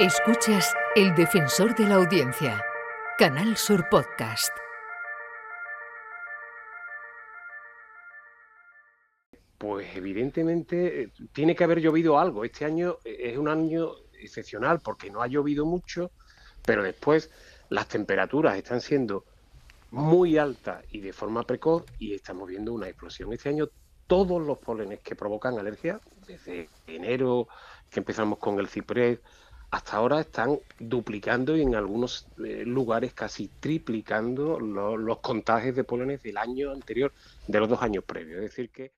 Escuchas El Defensor de la Audiencia, Canal Sur Podcast. Pues evidentemente eh, tiene que haber llovido algo. Este año eh, es un año excepcional porque no ha llovido mucho, pero después las temperaturas están siendo muy altas y de forma precoz y estamos viendo una explosión. Este año todos los polenes que provocan alergia, desde enero que empezamos con el ciprés, hasta ahora están duplicando y en algunos eh, lugares casi triplicando los contagios de pólenes del año anterior, de los dos años previos. Es decir, que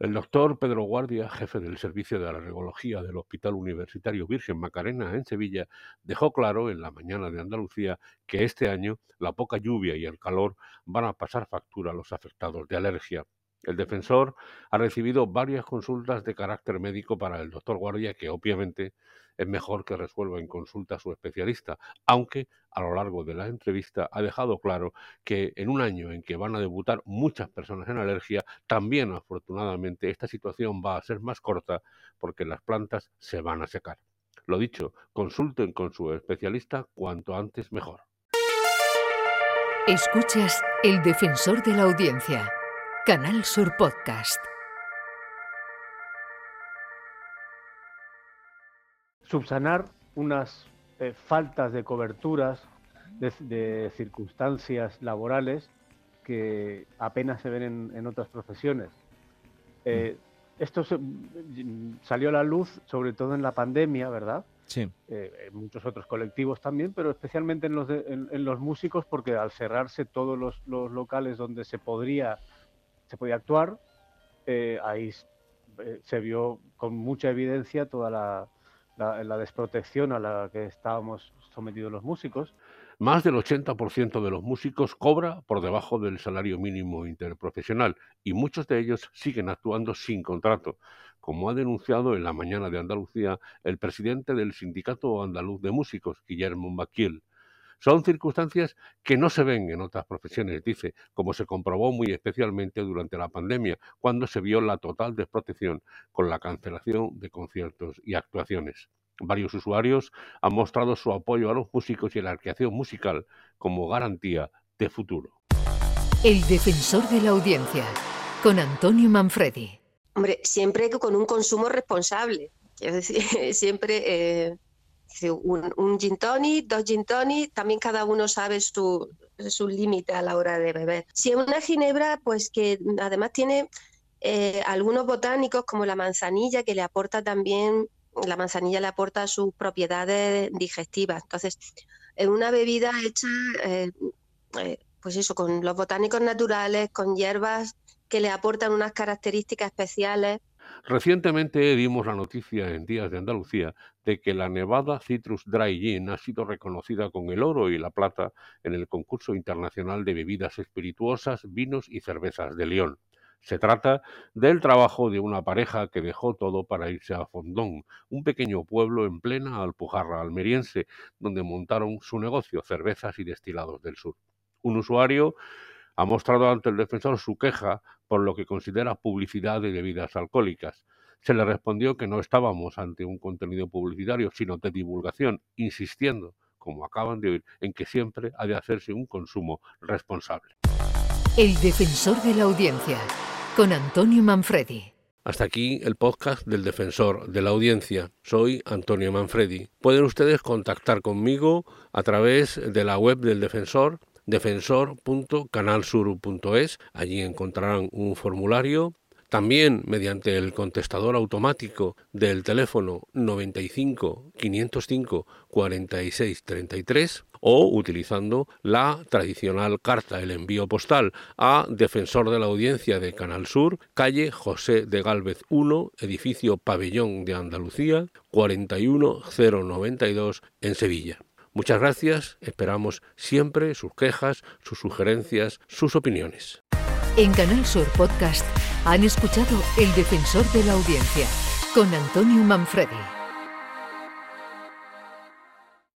el doctor Pedro Guardia, jefe del Servicio de Alergología del Hospital Universitario Virgen Macarena en Sevilla, dejó claro en la mañana de Andalucía que este año la poca lluvia y el calor van a pasar factura a los afectados de alergia. El defensor ha recibido varias consultas de carácter médico para el doctor Guardia que obviamente es mejor que resuelva en consulta a su especialista, aunque a lo largo de la entrevista ha dejado claro que en un año en que van a debutar muchas personas en alergia, también afortunadamente esta situación va a ser más corta porque las plantas se van a secar. Lo dicho, consulten con su especialista cuanto antes mejor. Escuchas El Defensor de la Audiencia, Canal Sur Podcast. subsanar unas eh, faltas de coberturas de, circunstancias laborales que apenas se ven en, otras profesiones. Eh, mm. esto salió a la luz sobre todo en la pandemia, ¿verdad? Sí. Eh, en muchos otros colectivos también, pero especialmente en los, en, los músicos, porque al cerrarse todos los, los, locales donde se podría, se podía actuar, ahí se vio con mucha evidencia toda la, la, desprotección a la que estábamos sometidos los músicos. Más del 80% de los músicos cobra por debajo del salario mínimo interprofesional y muchos de ellos siguen actuando sin contrato, como ha denunciado en la mañana de Andalucía el presidente del Sindicato Andaluz de Músicos, Guillermo Maquiel. Son circunstancias que no se ven en otras profesiones, dice, como se comprobó muy especialmente durante la pandemia, cuando se vio la total desprotección con la cancelación de conciertos y actuaciones. Varios usuarios han mostrado su apoyo a los músicos y la creación musical como garantía de futuro. El defensor de la audiencia, con Antonio Manfredi. Hombre, siempre con un consumo responsable. Es decir, siempre eh, un, un gin tonic, dos gin también cada uno sabe su, su límite a la hora de beber. Si es una ginebra, pues que además tiene eh, algunos botánicos como la manzanilla que le aporta también, la manzanilla le aporta sus propiedades digestivas. Entonces, en una bebida hecha, eh, eh, pues eso, con los botánicos naturales, con hierbas que le aportan unas características especiales, Recientemente dimos la noticia en Días de Andalucía de que la Nevada Citrus Dry Gin ha sido reconocida con el oro y la plata en el concurso internacional de bebidas espirituosas, vinos y cervezas de León. Se trata del trabajo de una pareja que dejó todo para irse a Fondón, un pequeño pueblo en plena Alpujarra almeriense, donde montaron su negocio, cervezas y destilados del sur. Un usuario ha mostrado ante el defensor su queja por lo que considera publicidad de bebidas alcohólicas. Se le respondió que no estábamos ante un contenido publicitario, sino de divulgación, insistiendo, como acaban de oír, en que siempre ha de hacerse un consumo responsable. El defensor de la audiencia, con Antonio Manfredi. Hasta aquí el podcast del defensor de la audiencia. Soy Antonio Manfredi. Pueden ustedes contactar conmigo a través de la web del defensor defensor.canalsur.es. Allí encontrarán un formulario También mediante el contestador automático del teléfono 95 505 46 33 o utilizando la tradicional carta, el envío postal a Defensor de la Audiencia de Canal Sur, calle José de Gálvez 1, edificio Pabellón de Andalucía, 41092 en Sevilla. Muchas gracias, esperamos siempre sus quejas, sus sugerencias, sus opiniones. En Canal Sur Podcast han escuchado El Defensor de la Audiencia con Antonio Manfredi.